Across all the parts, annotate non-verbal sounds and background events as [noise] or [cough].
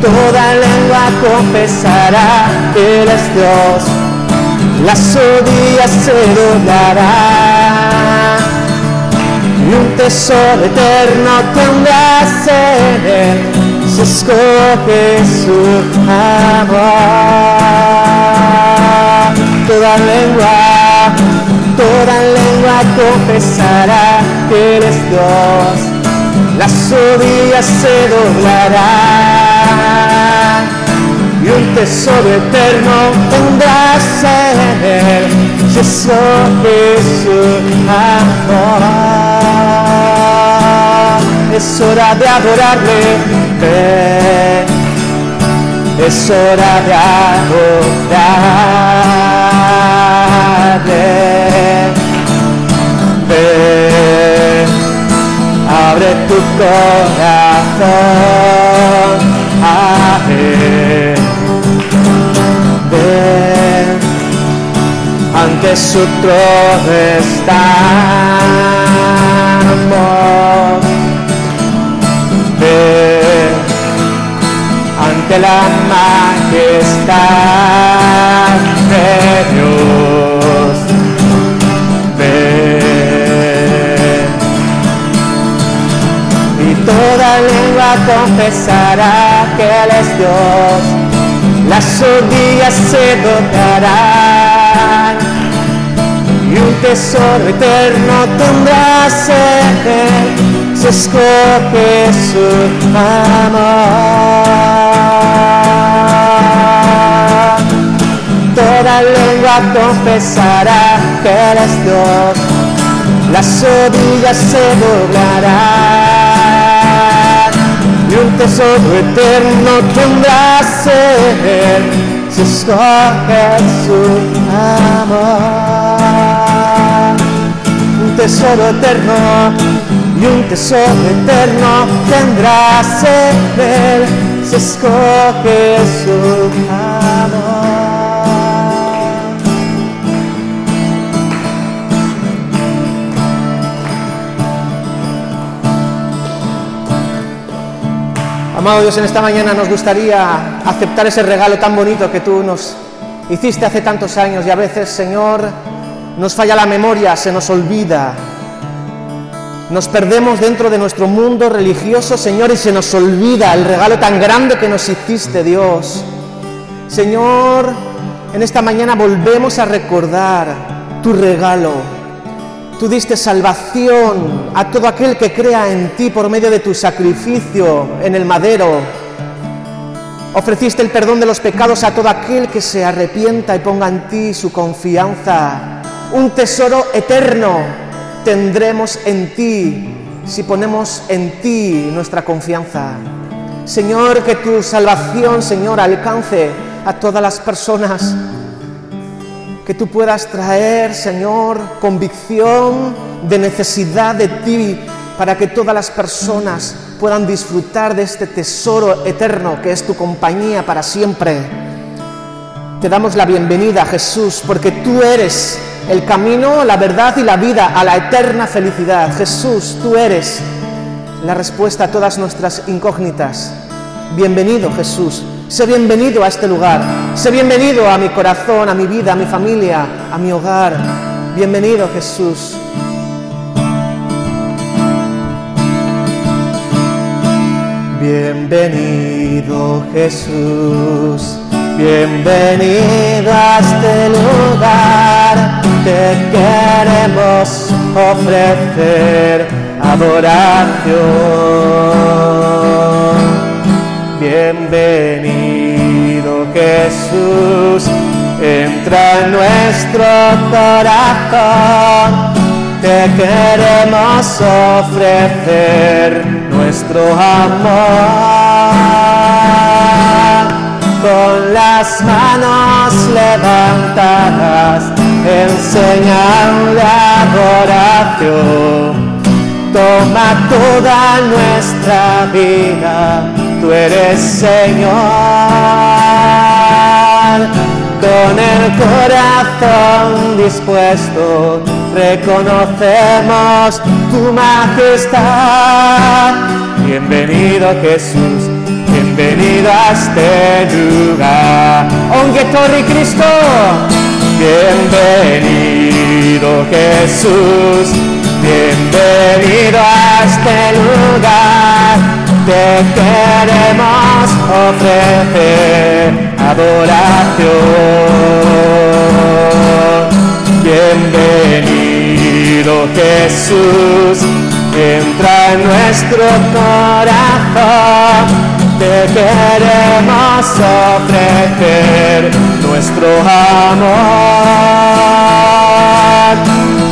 toda lengua confesará que Él es Dios, las rodillas se doblarán. Y un tesoro eterno tendrás en Él. Si escoge su amor. Toda lengua, toda lengua confesará que Él es Dios, las rodillas se doblarán y un tesoro eterno tendrás en Él si escoge su amor. Es hora de adorarle, ven. es hora de adorarle. Ven, abre tu corazón a ante su trono estamos. Ven, ante la majestad de Dios. Y toda lengua confesará que Él es Dios, las rodillas se doblarán y un tesoro eterno tendrás en Él si escoge su amor. Toda lengua confesará que Él es Dios, las rodillas se doblarán y un tesoro eterno tendrás en Él si escoges su amor. Un tesoro eterno y un tesoro eterno tendrás en Él si escoges su amor. Amado Dios, en esta mañana nos gustaría aceptar ese regalo tan bonito que tú nos hiciste hace tantos años y a veces, Señor, nos falla la memoria, se nos olvida. Nos perdemos dentro de nuestro mundo religioso, Señor, y se nos olvida el regalo tan grande que nos hiciste, Dios. Señor, en esta mañana volvemos a recordar tu regalo. Tú diste salvación a todo aquel que crea en ti por medio de tu sacrificio en el madero. Ofreciste el perdón de los pecados a todo aquel que se arrepienta y ponga en ti su confianza. Un tesoro eterno tendremos en ti si ponemos en ti nuestra confianza. Señor, que tu salvación, Señor, alcance a todas las personas que tú puedas traer, Señor, convicción de necesidad de ti para que todas las personas puedan disfrutar de este tesoro eterno que es tu compañía para siempre. Te damos la bienvenida, Jesús, porque tú eres el camino, la verdad y la vida a la eterna felicidad. Jesús, tú eres la respuesta a todas nuestras incógnitas. Bienvenido, Jesús. Sé bienvenido a este lugar. Sé bienvenido a mi corazón, a mi vida, a mi familia, a mi hogar. Bienvenido Jesús. Bienvenido Jesús. Bienvenido a este lugar. Te queremos ofrecer adoración. Bienvenido Jesús, entra en nuestro corazón. Te queremos ofrecer nuestro amor. Con las manos levantadas, en señal de adoración. Toma toda nuestra vida tú eres Señor. Con el corazón dispuesto reconocemos tu majestad. Bienvenido Jesús, bienvenido a este lugar. Ongue Torri Cristo, bienvenido Jesús, bienvenido a este lugar. Te queremos ofrecer adoración. Bienvenido Jesús, entra en nuestro corazón. Te queremos ofrecer nuestro amor.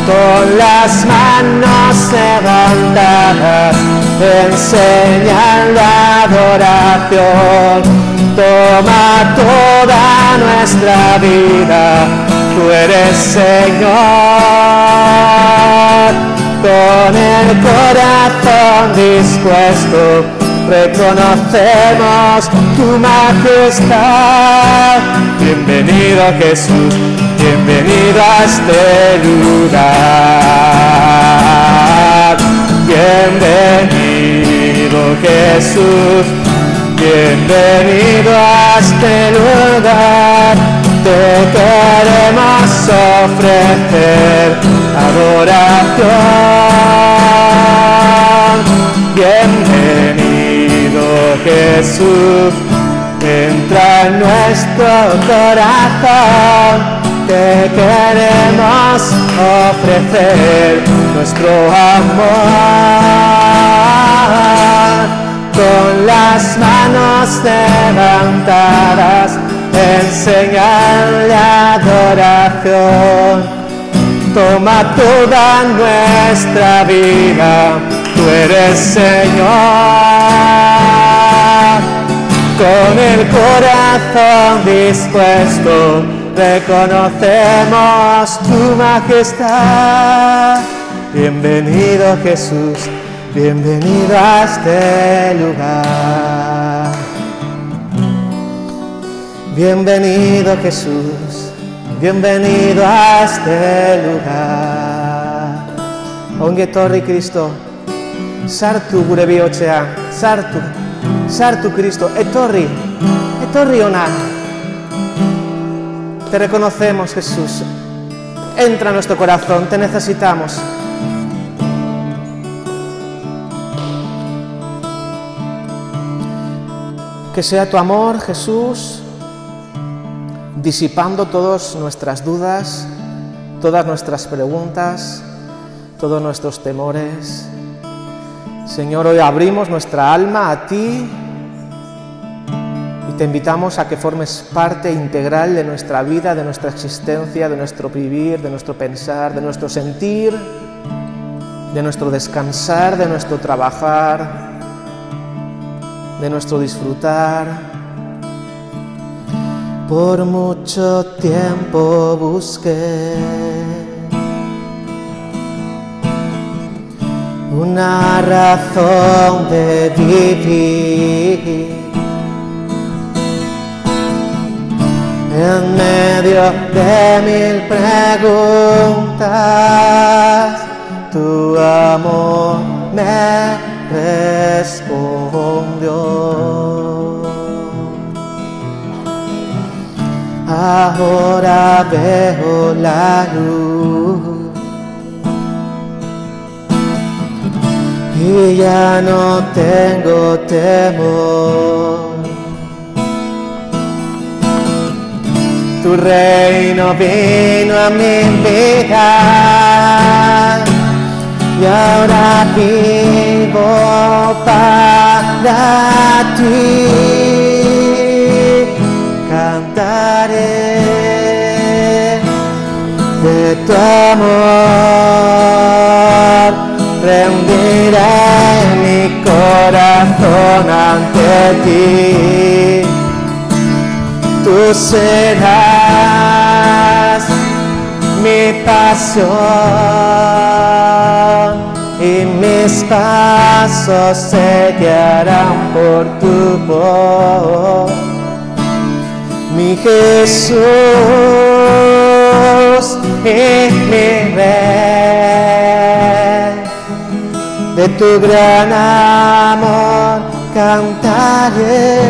Con las manos levantadas, enseñan la adoración. Toma toda nuestra vida, tú eres Señor con el corazón dispuesto, reconocemos tu majestad. Bienvenido Jesús, bienvenido a este lugar. Bienvenido Jesús, bienvenido a este lugar. Te queremos ofrecer adoración. Bienvenido Jesús, entra en nuestro corazón. Te queremos ofrecer nuestro amor. Con las manos levantadas, enseñar la adoración toma toda nuestra vida, tú eres Señor. Con el corazón dispuesto, reconocemos tu majestad. Bienvenido Jesús, bienvenido a este lugar. Bienvenido Jesús. Bienvenido a este lugar. Onge torri Cristo, sartu gure bihotzean, sartu, sartu Cristo, etorri, etorri ona. Te reconocemos Jesús, entra en nuestro corazón, te necesitamos. Que sea tu amor, Jesús, disipando todas nuestras dudas, todas nuestras preguntas, todos nuestros temores. Señor, hoy abrimos nuestra alma a ti te invitamos a que formes parte integral de nuestra vida, de nuestra existencia, de nuestro vivir, de nuestro pensar, de nuestro sentir, de nuestro descansar, de nuestro trabajar, de nuestro disfrutar. Por mucho tiempo busqué una razón de vivir en medio de mil preguntas. Tu amor me respondió. ahora veo la luz y ya no tengo temor. Tu reino vino a mi vida. Y ahora vivo para ti. Cantaré de tu amor, rendiré mi corazón ante ti. Tú serás y mis pasos se guiarán por tu voz. Mi Jesús es mi rey, de tu gran amor cantaré.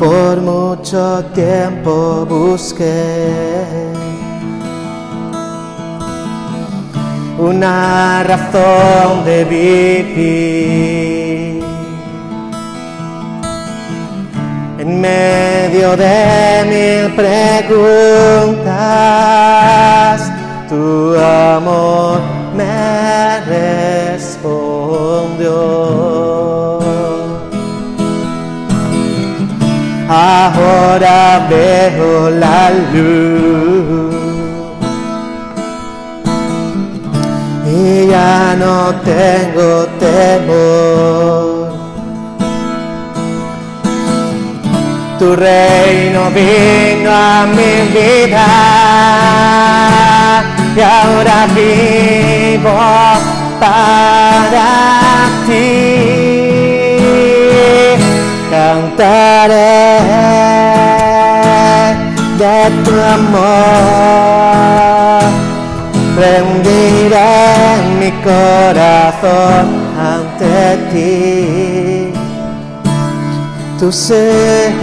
Por mucho tiempo busqué una razón de vivir. En medio de mil preguntas, tu amor me respondió. Ahora veo la luz y ya no tengo temor. Tu reino vino a mi vida y ahora vivo para ti. Cantaré de tu amor, rendiré mi corazón ante ti. Tú serás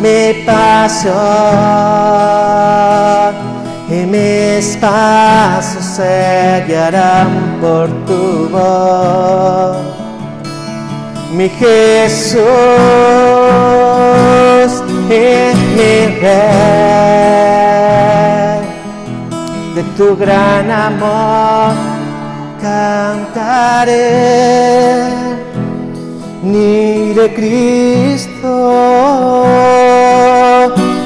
mi pasión y mis pasos se guiarán por tu voz. Mi Jesús y mi Rey, de tu gran amor cantaré. Ni de Cristo,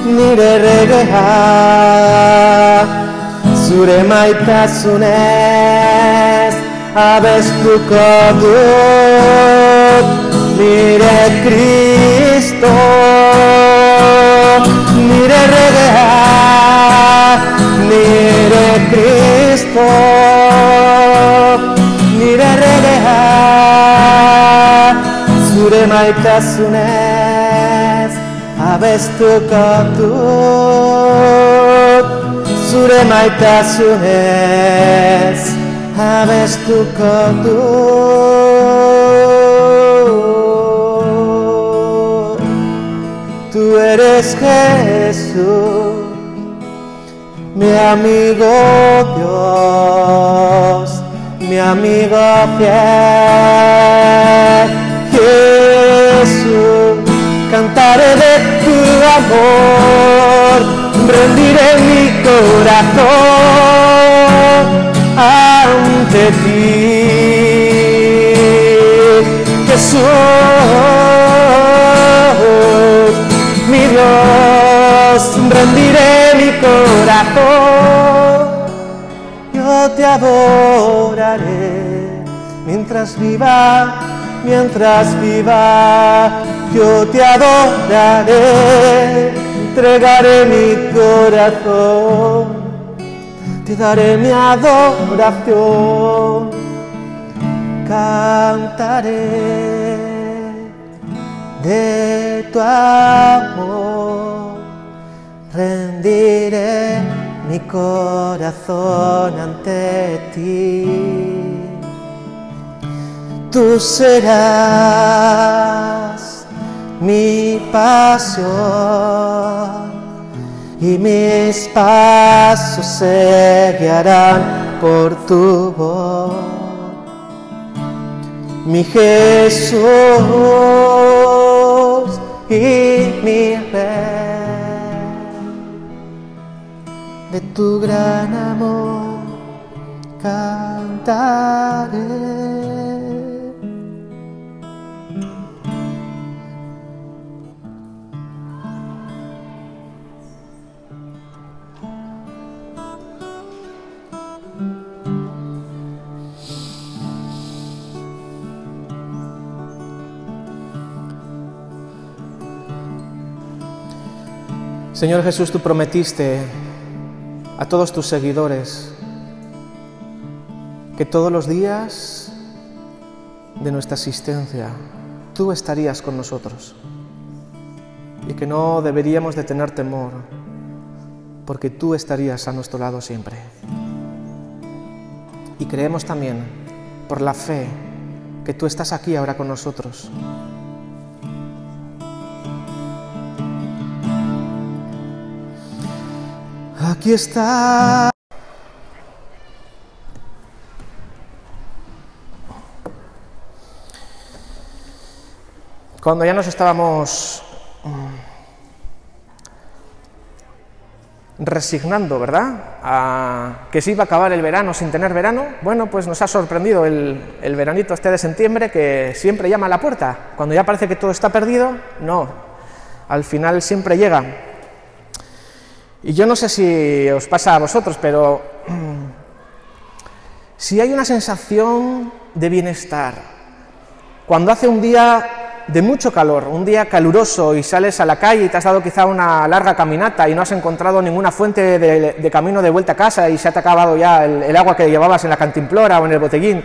ni de reggae, suremaitasunes, abestu kodut, ni Dios, mire a Cristo, mire Rebeca, mire a Cristo, mire Rebeca, zure maitasunez abestukatu, zure maitasunez abestukatu. Zure maitasunez abestukatu. Tú eres Jesús mi amigo Dios, mi amigo fiel. Jesús, cantaré de tu amor, rendiré mi corazón ante ti. Jesús, yo te adoraré mientras viva, mientras viva, yo te adoraré, entregaré mi corazón, te daré mi adoración, cantaré de tu amor, rendiré mi corazón ante ti. Tú serás mi pasión y mis pasos se guiarán por tu voz. Mi Jesús y mi tu gran amor cantaré. Señor Jesús, tú prometiste a todos tus seguidores que todos los días de nuestra existencia tú estarías con nosotros y que no deberíamos de tener temor porque tú estarías a nuestro lado siempre. y creemos también por la fe que tú estás aquí ahora con nosotros. Aquí está. Cuando ya nos estábamos resignando, ¿verdad? A que se iba a acabar el verano sin tener verano. Bueno, pues nos ha sorprendido el, el, veranito este de septiembre que siempre llama a la puerta. Cuando ya parece que todo está perdido, no. Al final siempre llega. Y yo no sé si os pasa a vosotros, pero [clears throat] si hay una sensación de bienestar, cuando hace un día de mucho calor, un día caluroso y sales a la calle y te has dado quizá una larga caminata y no has encontrado ninguna fuente de, camino de vuelta a casa y se ha acabado ya el, el, agua que llevabas en la cantimplora o en el botellín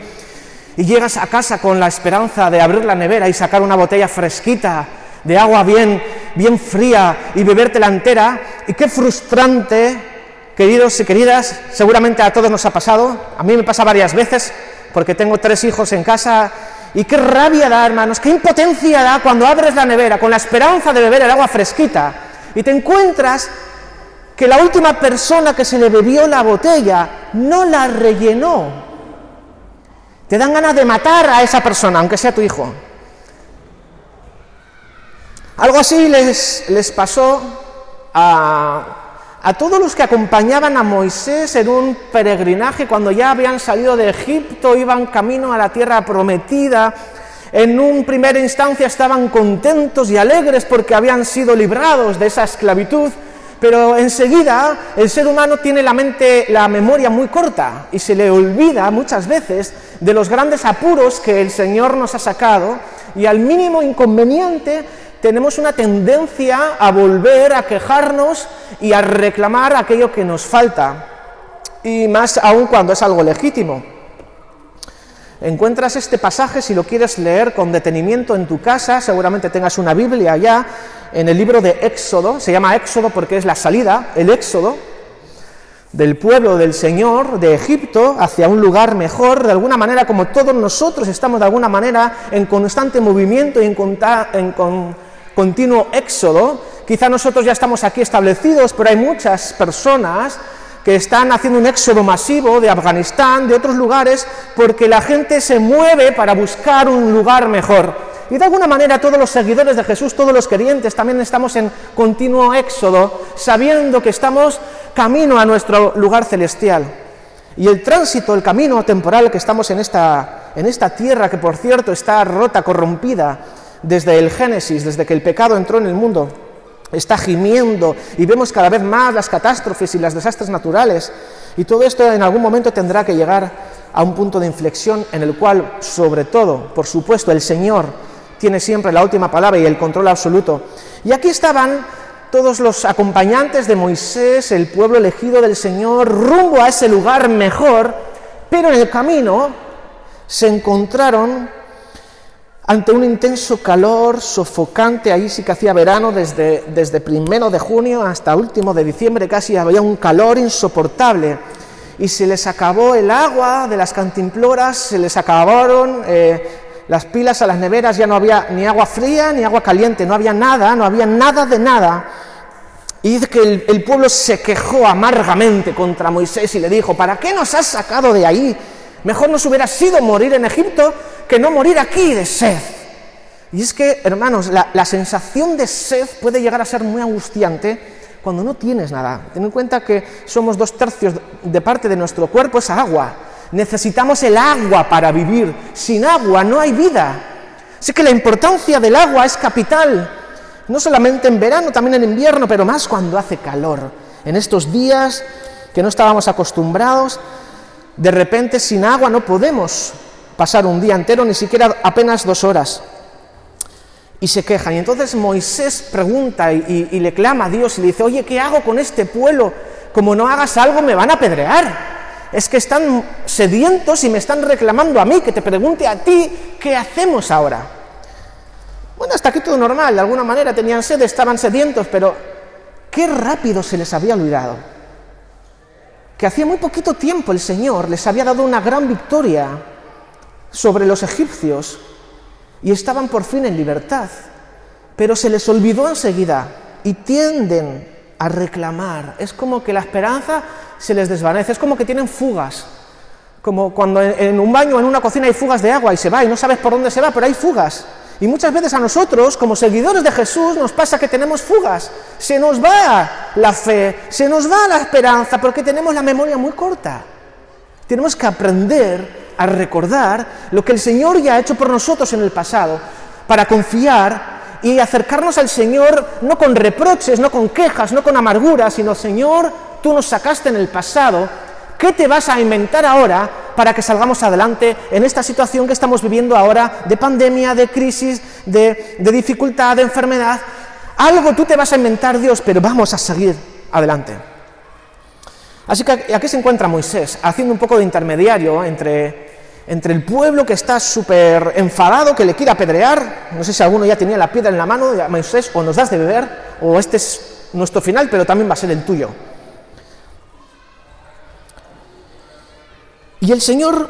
y llegas a casa con la esperanza de abrir la nevera y sacar una botella fresquita de agua bien, bien fría y bebértela entera y qué frustrante, queridos y queridas, seguramente a todos nos ha pasado, a mí me pasa varias veces porque tengo tres hijos en casa y qué rabia da, hermanos, qué impotencia da cuando abres la nevera con la esperanza de beber el agua fresquita y te encuentras que la última persona que se le bebió la botella no la rellenó. Te dan ganas de matar a esa persona, aunque sea tu hijo. Algo así les, les pasó a, a todos los que acompañaban a Moisés en un peregrinaje cuando ya habían salido de Egipto, iban camino a la tierra prometida. En un primera instancia estaban contentos y alegres porque habían sido librados de esa esclavitud, pero enseguida el ser humano tiene la mente, la memoria muy corta y se le olvida muchas veces de los grandes apuros que el Señor nos ha sacado y al mínimo inconveniente tenemos una tendencia a volver a quejarnos y a reclamar aquello que nos falta, y más aún cuando es algo legítimo. Encuentras este pasaje, si lo quieres leer con detenimiento en tu casa, seguramente tengas una Biblia ya, en el libro de Éxodo, se llama Éxodo porque es la salida, el Éxodo, del pueblo del Señor de Egipto hacia un lugar mejor, de alguna manera como todos nosotros estamos de alguna manera en constante movimiento y en, en, continuo éxodo. Quizá nosotros ya estamos aquí establecidos, pero hay muchas personas que están haciendo un éxodo masivo de Afganistán, de otros lugares, porque la gente se mueve para buscar un lugar mejor. Y de alguna manera todos los seguidores de Jesús, todos los creyentes, también estamos en continuo éxodo, sabiendo que estamos camino a nuestro lugar celestial. Y el tránsito, el camino temporal que estamos en esta, en esta tierra, que por cierto está rota, corrompida, desde el Génesis, desde que el pecado entró en el mundo, está gimiendo y vemos cada vez más las catástrofes y los desastres naturales. Y todo esto en algún momento tendrá que llegar a un punto de inflexión en el cual, sobre todo, por supuesto, el Señor tiene siempre la última palabra y el control absoluto. Y aquí estaban todos los acompañantes de Moisés, el pueblo elegido del Señor, rumbo a ese lugar mejor, pero en el camino se encontraron ante un intenso calor sofocante, ahí sí que hacía verano, desde, desde primero de junio hasta último de diciembre casi había un calor insoportable. Y se les acabó el agua de las cantimploras, se les acabaron eh, las pilas a las neveras, ya no había ni agua fría ni agua caliente, no había nada, no había nada de nada. Y dice que el, el pueblo se quejó amargamente contra Moisés y le dijo, ¿para qué nos has sacado de ahí? Mejor nos hubiera sido morir en Egipto que no morir aquí de sed. Y es que, hermanos, la, sensación de sed puede llegar a ser muy angustiante cuando no tienes nada. Ten en cuenta que somos dos tercios de parte de nuestro cuerpo es agua. Necesitamos el agua para vivir. Sin agua no hay vida. Así que la importancia del agua es capital. No solamente en verano, también en invierno, pero más cuando hace calor. En estos días que no estábamos acostumbrados de repente sin agua no podemos pasar un día entero, ni siquiera apenas dos horas. Y se quejan. Y entonces Moisés pregunta y, le clama a Dios y le dice, oye, ¿qué hago con este pueblo? Como no hagas algo me van a apedrear. Es que están sedientos y me están reclamando a mí, que te pregunte a ti, ¿qué hacemos ahora? Bueno, hasta aquí todo normal, de alguna manera tenían sed, estaban sedientos, pero qué rápido se les había olvidado que hacía muy poquito tiempo el Señor les había dado una gran victoria sobre los egipcios y estaban por fin en libertad, pero se les olvidó enseguida y tienden a reclamar. Es como que la esperanza se les desvanece, es como que tienen fugas, como cuando en un baño, en una cocina hay fugas de agua y se va y no sabes por dónde se va, pero hay fugas. Y muchas veces a nosotros, como seguidores de Jesús, nos pasa que tenemos fugas. Se nos va la fe, se nos va la esperanza, porque tenemos la memoria muy corta. Tenemos que aprender a recordar lo que el Señor ya ha hecho por nosotros en el pasado, para confiar y acercarnos al Señor no con reproches, no con quejas, no con amarguras, sino Señor, tú nos sacaste en el pasado, ¿qué te vas a inventar ahora para que salgamos adelante en esta situación que estamos viviendo ahora de pandemia, de crisis, de, de dificultad, de enfermedad? Algo tú te vas a inventar, Dios, pero vamos a seguir adelante. Así que aquí se encuentra Moisés, haciendo un poco de intermediario entre entre el pueblo que está súper enfadado, que le quiere apedrear, no sé si alguno ya tenía la piedra en la mano, Moisés, o nos das de beber, o este es nuestro final, pero también va a ser el tuyo. Y el Señor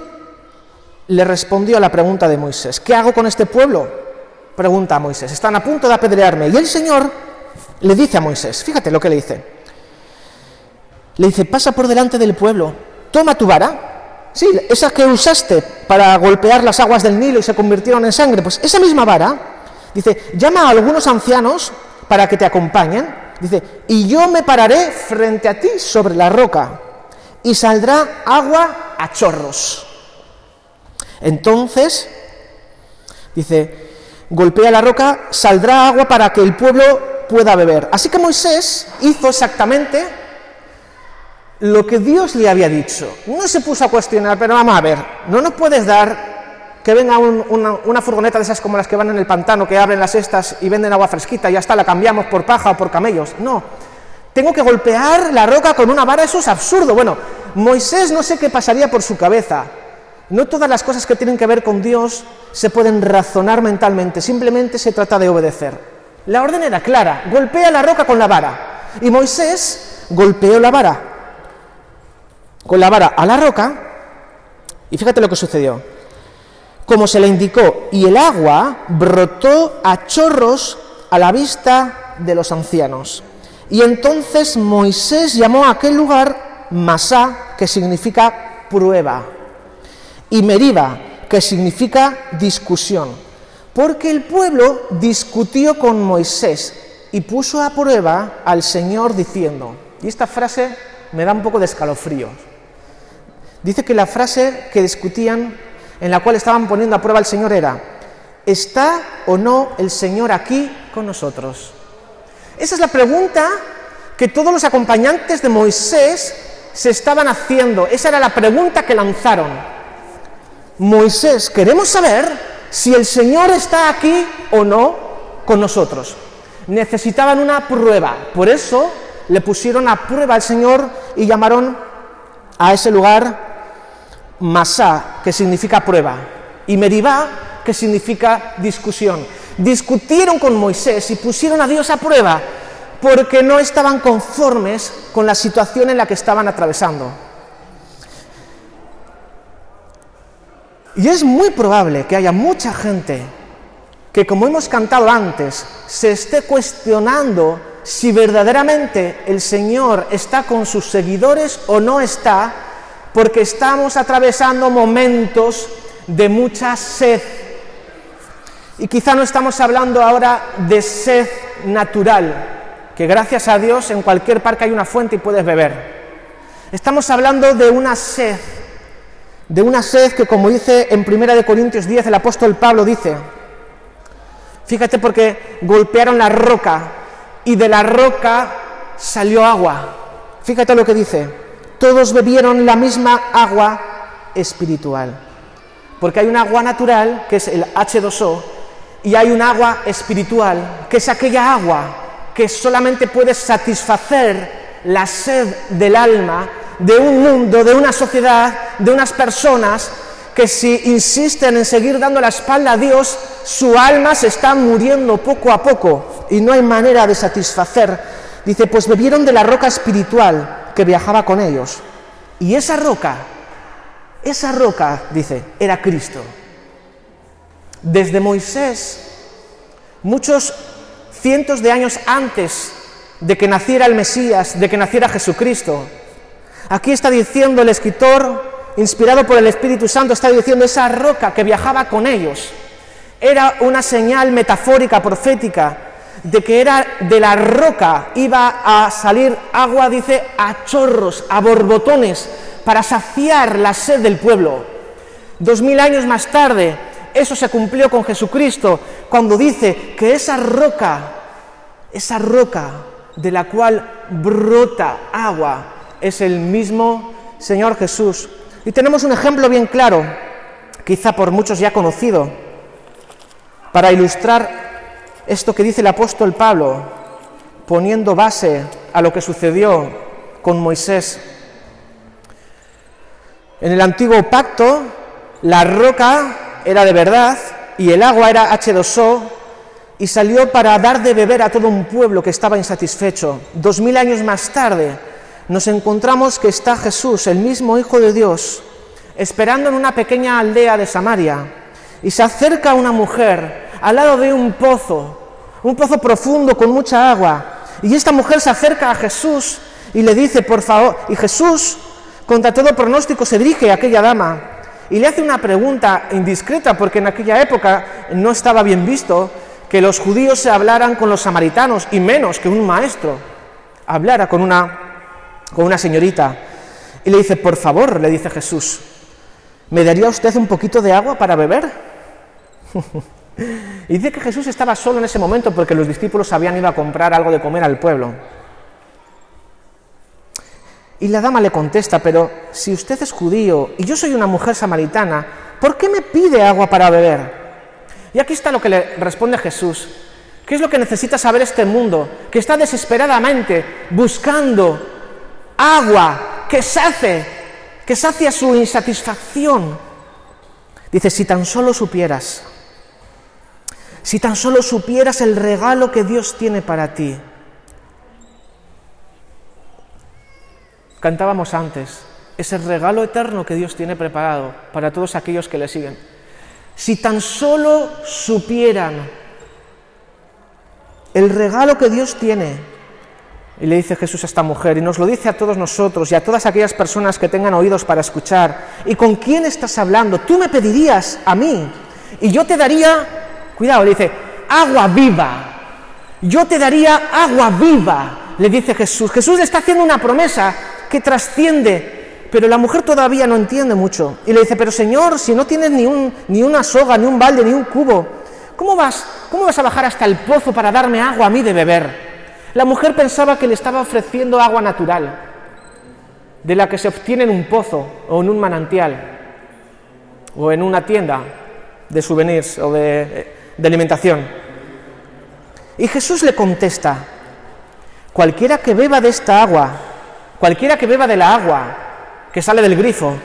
le respondió a la pregunta de Moisés, ¿qué hago con este pueblo? Pregunta a Moisés, están a punto de apedrearme. Y el Señor le dice a Moisés, fíjate lo que le dice, le dice, pasa por delante del pueblo, toma tu vara, Sí, esa que usaste para golpear las aguas del Nilo y se convirtieron en sangre, pues esa misma vara, dice, llama a algunos ancianos para que te acompañen, dice, y yo me pararé frente a ti sobre la roca, y saldrá agua a chorros. Entonces, dice, golpea la roca, saldrá agua para que el pueblo pueda beber. Así que Moisés hizo exactamente lo que Dios le había dicho. No se puso a cuestionar, pero vamos a ver, no nos puedes dar que venga una, furgoneta de esas como las que van en el pantano, que abren las cestas y venden agua fresquita y ya está, la cambiamos por paja o por camellos. No, tengo que golpear la roca con una vara, eso es absurdo. Bueno, Moisés no sé qué pasaría por su cabeza. No todas las cosas que tienen que ver con Dios se pueden razonar mentalmente, simplemente se trata de obedecer. La orden era clara, golpea la roca con la vara. Y Moisés golpeó la vara con la vara a la roca y fíjate lo que sucedió. Como se le indicó, y el agua brotó a chorros a la vista de los ancianos. Y entonces Moisés llamó a aquel lugar Masá, que significa prueba, y Meriba, que significa discusión, porque el pueblo discutió con Moisés y puso a prueba al Señor diciendo, y esta frase me da un poco de escalofríos, Dice que la frase que discutían, en la cual estaban poniendo a prueba al Señor era, ¿está o no el Señor aquí con nosotros? Esa es la pregunta que todos los acompañantes de Moisés se estaban haciendo. Esa era la pregunta que lanzaron. Moisés, queremos saber si el Señor está aquí o no con nosotros. Necesitaban una prueba. Por eso le pusieron a prueba al Señor y llamaron a ese lugar Masá, que significa prueba, y Meribá, que significa discusión. Discutieron con Moisés y pusieron a Dios a prueba porque no estaban conformes con la situación en la que estaban atravesando. Y es muy probable que haya mucha gente que, como hemos cantado antes, se esté cuestionando si verdaderamente el Señor está con sus seguidores o no está porque estamos atravesando momentos de mucha sed. Y quizá no estamos hablando ahora de sed natural, que gracias a Dios en cualquier parque hay una fuente y puedes beber. Estamos hablando de una sed, de una sed que como dice en 1 Corintios 10 el apóstol Pablo dice, fíjate porque golpearon la roca y de la roca salió agua. Fíjate lo que dice, todos bebieron la misma agua espiritual. Porque hay un agua natural, que es el H2O, y hay un agua espiritual, que es aquella agua que solamente puede satisfacer la sed del alma de un mundo, de una sociedad, de unas personas que si insisten en seguir dando la espalda a Dios, su alma se está muriendo poco a poco y no hay manera de satisfacer. Dice, pues bebieron de la roca espiritual que viajaba con ellos. Y esa roca, esa roca, dice, era Cristo. Desde Moisés, muchos cientos de años antes de que naciera el Mesías, de que naciera Jesucristo, aquí está diciendo el escritor, inspirado por el Espíritu Santo, está diciendo esa roca que viajaba con ellos. Era una señal metafórica, profética, de que era de la roca iba a salir agua, dice, a chorros, a borbotones, para saciar la sed del pueblo. Dos mil años más tarde, eso se cumplió con Jesucristo, cuando dice que esa roca, esa roca de la cual brota agua, es el mismo Señor Jesús. Y tenemos un ejemplo bien claro, quizá por muchos ya conocido, para ilustrar esto que dice el apóstol Pablo, poniendo base a lo que sucedió con Moisés. En el antiguo pacto, la roca era de verdad y el agua era H2O y salió para dar de beber a todo un pueblo que estaba insatisfecho. Dos mil años más tarde nos encontramos que está Jesús, el mismo Hijo de Dios, esperando en una pequeña aldea de Samaria y se acerca una mujer al lado de un pozo, un pozo profundo con mucha agua. Y esta mujer se acerca a Jesús y le dice, por favor, y Jesús, contra todo pronóstico, se dirige a aquella dama y le hace una pregunta indiscreta, porque en aquella época no estaba bien visto que los judíos se hablaran con los samaritanos, y menos que un maestro hablara con una, con una señorita. Y le dice, por favor, le dice Jesús, ¿me daría usted un poquito de agua para beber? [laughs] Y dice que Jesús estaba solo en ese momento porque los discípulos habían ido a comprar algo de comer al pueblo. Y la dama le contesta, pero si usted es judío y yo soy una mujer samaritana, ¿por qué me pide agua para beber? Y aquí está lo que le responde Jesús. ¿Qué es lo que necesita saber este mundo? Que está desesperadamente buscando agua que sace, que sacia su insatisfacción. Dice, si tan solo supieras si tan solo supieras el regalo que Dios tiene para ti. Cantábamos antes, ese regalo eterno que Dios tiene preparado para todos aquellos que le siguen. Si tan solo supieran el regalo que Dios tiene, y le dice Jesús a esta mujer, y nos lo dice a todos nosotros y a todas aquellas personas que tengan oídos para escuchar, ¿y con quién estás hablando? Tú me pedirías a mí, y yo te daría Cuidado, le dice, agua viva. Yo te daría agua viva, le dice Jesús. Jesús le está haciendo una promesa que trasciende, pero la mujer todavía no entiende mucho. Y le dice, pero Señor, si no tienes ni, un, ni una soga, ni un balde, ni un cubo, ¿cómo vas, ¿cómo vas a bajar hasta el pozo para darme agua a mí de beber? La mujer pensaba que le estaba ofreciendo agua natural, de la que se obtiene en un pozo o en un manantial o en una tienda de souvenirs o de eh, de alimentación. Y Jesús le contesta, cualquiera que beba de esta agua, cualquiera que beba de la agua que sale del grifo,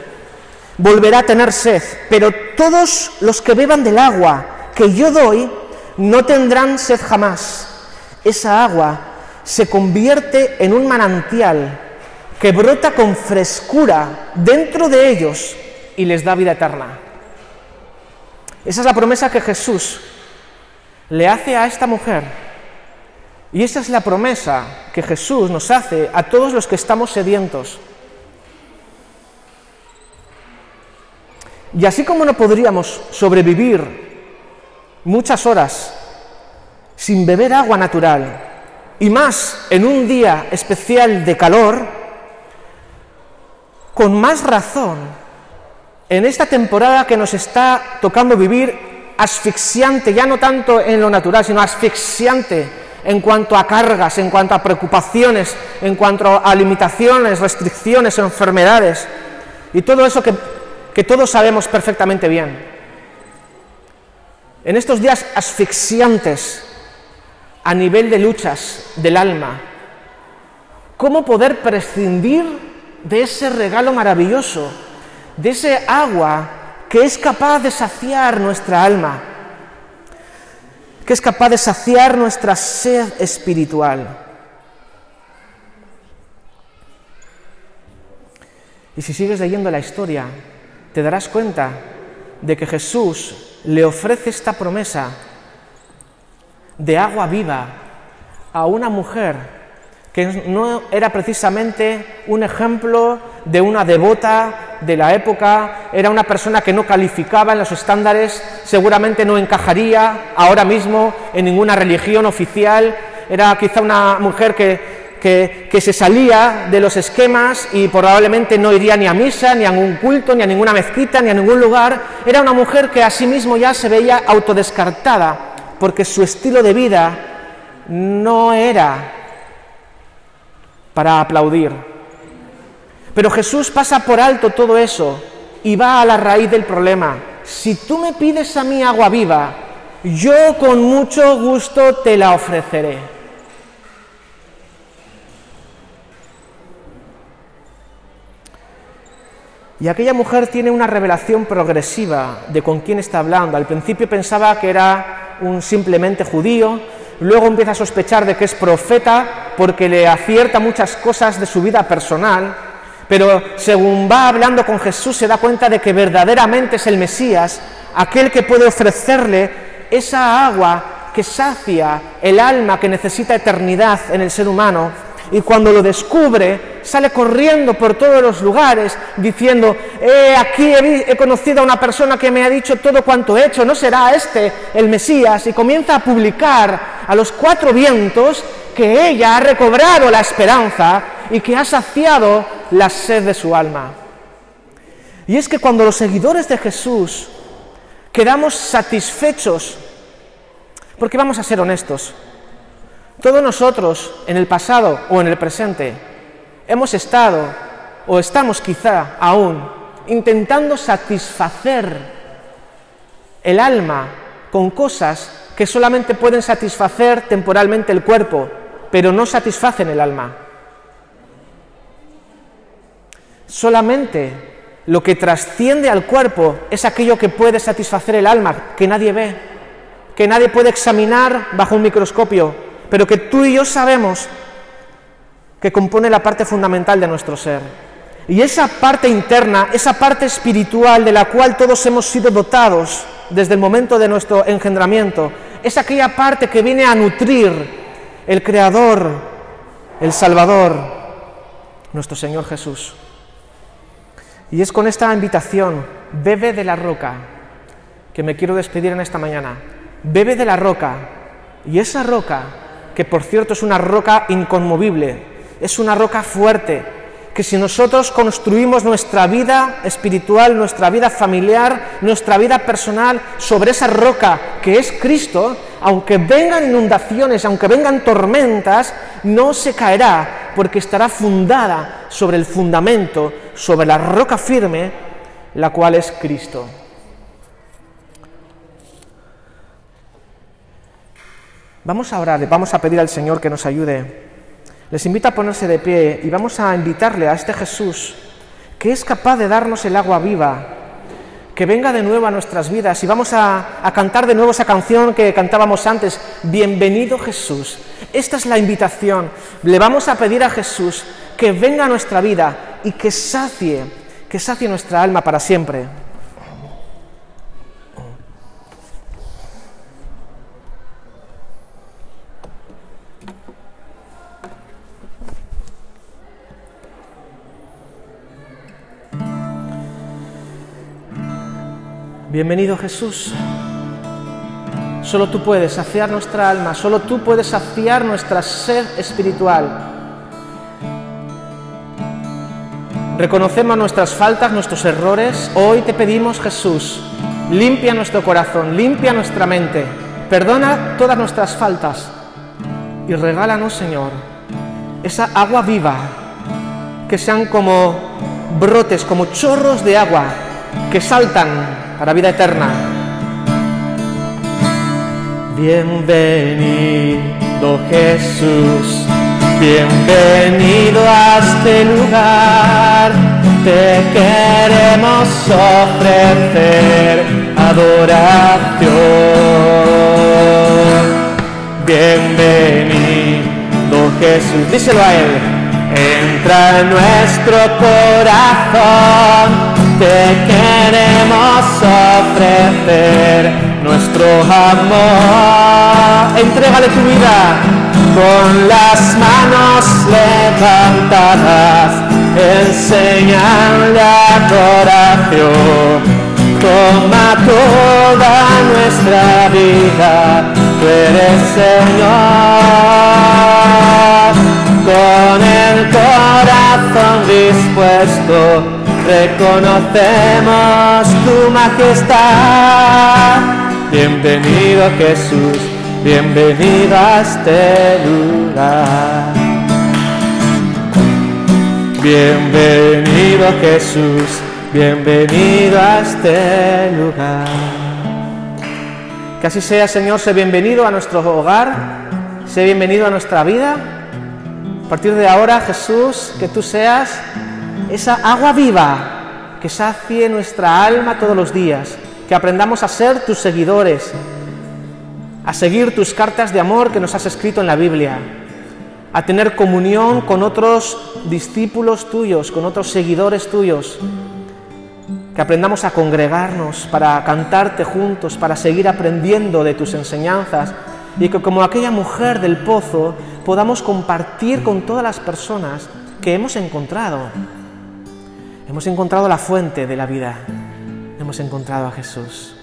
volverá a tener sed, pero todos los que beban del agua que yo doy no tendrán sed jamás. Esa agua se convierte en un manantial que brota con frescura dentro de ellos y les da vida eterna. Esa es la promesa que Jesús le hace a esta mujer. Y esa es la promesa que Jesús nos hace a todos los que estamos sedientos. Y así como no podríamos sobrevivir muchas horas sin beber agua natural, y más en un día especial de calor, con más razón, en esta temporada que nos está tocando vivir asfixiante, ya no tanto en lo natural, sino asfixiante en cuanto a cargas, en cuanto a preocupaciones, en cuanto a limitaciones, restricciones, enfermedades y todo eso que, que todos sabemos perfectamente bien. En estos días asfixiantes a nivel de luchas del alma, ¿cómo poder prescindir de ese regalo maravilloso, de ese agua que es capaz de saciar nuestra alma, que es capaz de saciar nuestra sed espiritual. Y si sigues leyendo la historia, te darás cuenta de que Jesús le ofrece esta promesa de agua viva a una mujer que no era precisamente un ejemplo de una devota de la época, era una persona que no calificaba en los estándares, seguramente no encajaría ahora mismo en ninguna religión oficial, era quizá una mujer que, que, se salía de los esquemas y probablemente no iría ni a misa, ni a ningún culto, ni a ninguna mezquita, ni a ningún lugar, era una mujer que a sí mismo ya se veía autodescartada, porque su estilo de vida no era para aplaudir. Pero Jesús pasa por alto todo eso y va a la raíz del problema. Si tú me pides a mí agua viva, yo con mucho gusto te la ofreceré. Y aquella mujer tiene una revelación progresiva de con quién está hablando. Al principio pensaba que era un simplemente judío, luego empieza a sospechar de que es profeta porque le acierta muchas cosas de su vida personal, pero según va hablando con Jesús se da cuenta de que verdaderamente es el Mesías, aquel que puede ofrecerle esa agua que sacia el alma que necesita eternidad en el ser humano y cuando lo descubre sale corriendo por todos los lugares diciendo, eh, aquí he, conocido a una persona que me ha dicho todo cuanto he hecho, ¿no será este el Mesías? Y comienza a publicar a los cuatro vientos que ella ha recobrado la esperanza y que ha saciado la sed de su alma. Y es que cuando los seguidores de Jesús quedamos satisfechos, porque vamos a ser honestos, todos nosotros, en el pasado o en el presente, hemos estado, o estamos quizá aún, intentando satisfacer el alma con cosas que solamente pueden satisfacer temporalmente el cuerpo, pero no satisfacen el alma. Solamente lo que trasciende al cuerpo es aquello que puede satisfacer el alma, que nadie ve, que nadie puede examinar bajo un microscopio, pero que tú y yo sabemos que compone la parte fundamental de nuestro ser. Y esa parte interna, esa parte espiritual de la cual todos hemos sido dotados desde el momento de nuestro engendramiento, es aquella parte que viene a nutrir el Creador, el Salvador, nuestro Señor Jesús. Y es con esta invitación, bebe de la roca, que me quiero despedir en esta mañana. Bebe de la roca, y esa roca que por cierto es una roca inconmovible, es una roca fuerte, que si nosotros construimos nuestra vida espiritual, nuestra vida familiar, nuestra vida personal sobre esa roca que es Cristo, aunque vengan inundaciones, aunque vengan tormentas, no se caerá porque estará fundada sobre el fundamento, sobre la roca firme, la cual es Cristo. Vamos a orar, vamos a pedir al Señor que nos ayude. Les invito a ponerse de pie y vamos a invitarle a este Jesús que es capaz de darnos el agua viva, que venga de nuevo a nuestras vidas y vamos a, a, cantar de nuevo esa canción que cantábamos antes, Bienvenido Jesús. Esta es la invitación. Le vamos a pedir a Jesús que venga a nuestra vida y que sacie, que sacie nuestra alma para siempre. Bienvenido Jesús. Solo tú puedes saciar nuestra alma, solo tú puedes saciar nuestra sed espiritual. Reconocemos nuestras faltas, nuestros errores. Hoy te pedimos, Jesús, limpia nuestro corazón, limpia nuestra mente, perdona todas nuestras faltas y regálanos, Señor, esa agua viva, que sean como brotes, como chorros de agua que saltan para vida eterna. Bienvenido Jesús, bienvenido a este lugar, te queremos ofrecer adoración. Bienvenido Jesús, díselo a Él, entra en nuestro corazón, te queremos ofrecer nuestro amor. Entrégale tu vida con las manos levantadas, en señal de adoración. Toma toda nuestra vida, tú eres Señor. Con el corazón dispuesto, reconocemos tu majestad. Bienvenido Jesús, bienvenido a este lugar. Bienvenido Jesús, bienvenido a este lugar. Que así sea, Señor, sé bienvenido a nuestro hogar, sé bienvenido a nuestra vida. A partir de ahora, Jesús, que tú seas esa agua viva que sacie nuestra alma todos los días, que aprendamos a ser tus seguidores, a seguir tus cartas de amor que nos has escrito en la Biblia, a tener comunión con otros discípulos tuyos, con otros seguidores tuyos, que aprendamos a congregarnos para cantarte juntos, para seguir aprendiendo de tus enseñanzas y que como aquella mujer del pozo podamos compartir con todas las personas que hemos encontrado. Hemos encontrado la fuente de la vida, hemos encontrado a Jesús.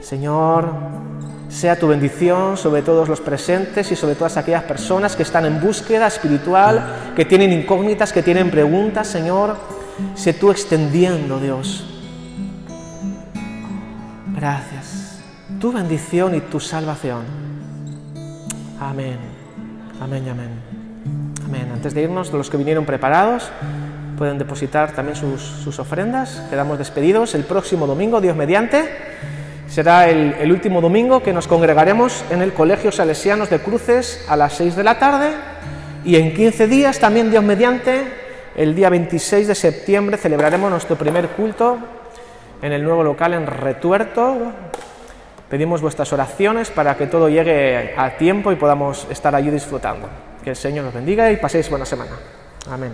Señor, sea tu bendición sobre todos los presentes y sobre todas aquellas personas que están en búsqueda espiritual, que tienen incógnitas, que tienen preguntas, Señor. Sé tú extendiendo, Dios. Gracias. Tu bendición y tu salvación. Amén. Amén, amén. Amén. Antes de irnos, los que vinieron preparados pueden depositar también sus, sus ofrendas. Quedamos despedidos el próximo domingo, Dios mediante. Será el, último domingo que nos congregaremos en el Colegio Salesianos de Cruces a las 6 de la tarde y en 15 días, también Dios mediante, el día 26 de septiembre celebraremos nuestro primer culto en el nuevo local en Retuerto. Pedimos vuestras oraciones para que todo llegue a tiempo y podamos estar allí disfrutando. Que el Señor nos bendiga y paséis buena semana. Amén.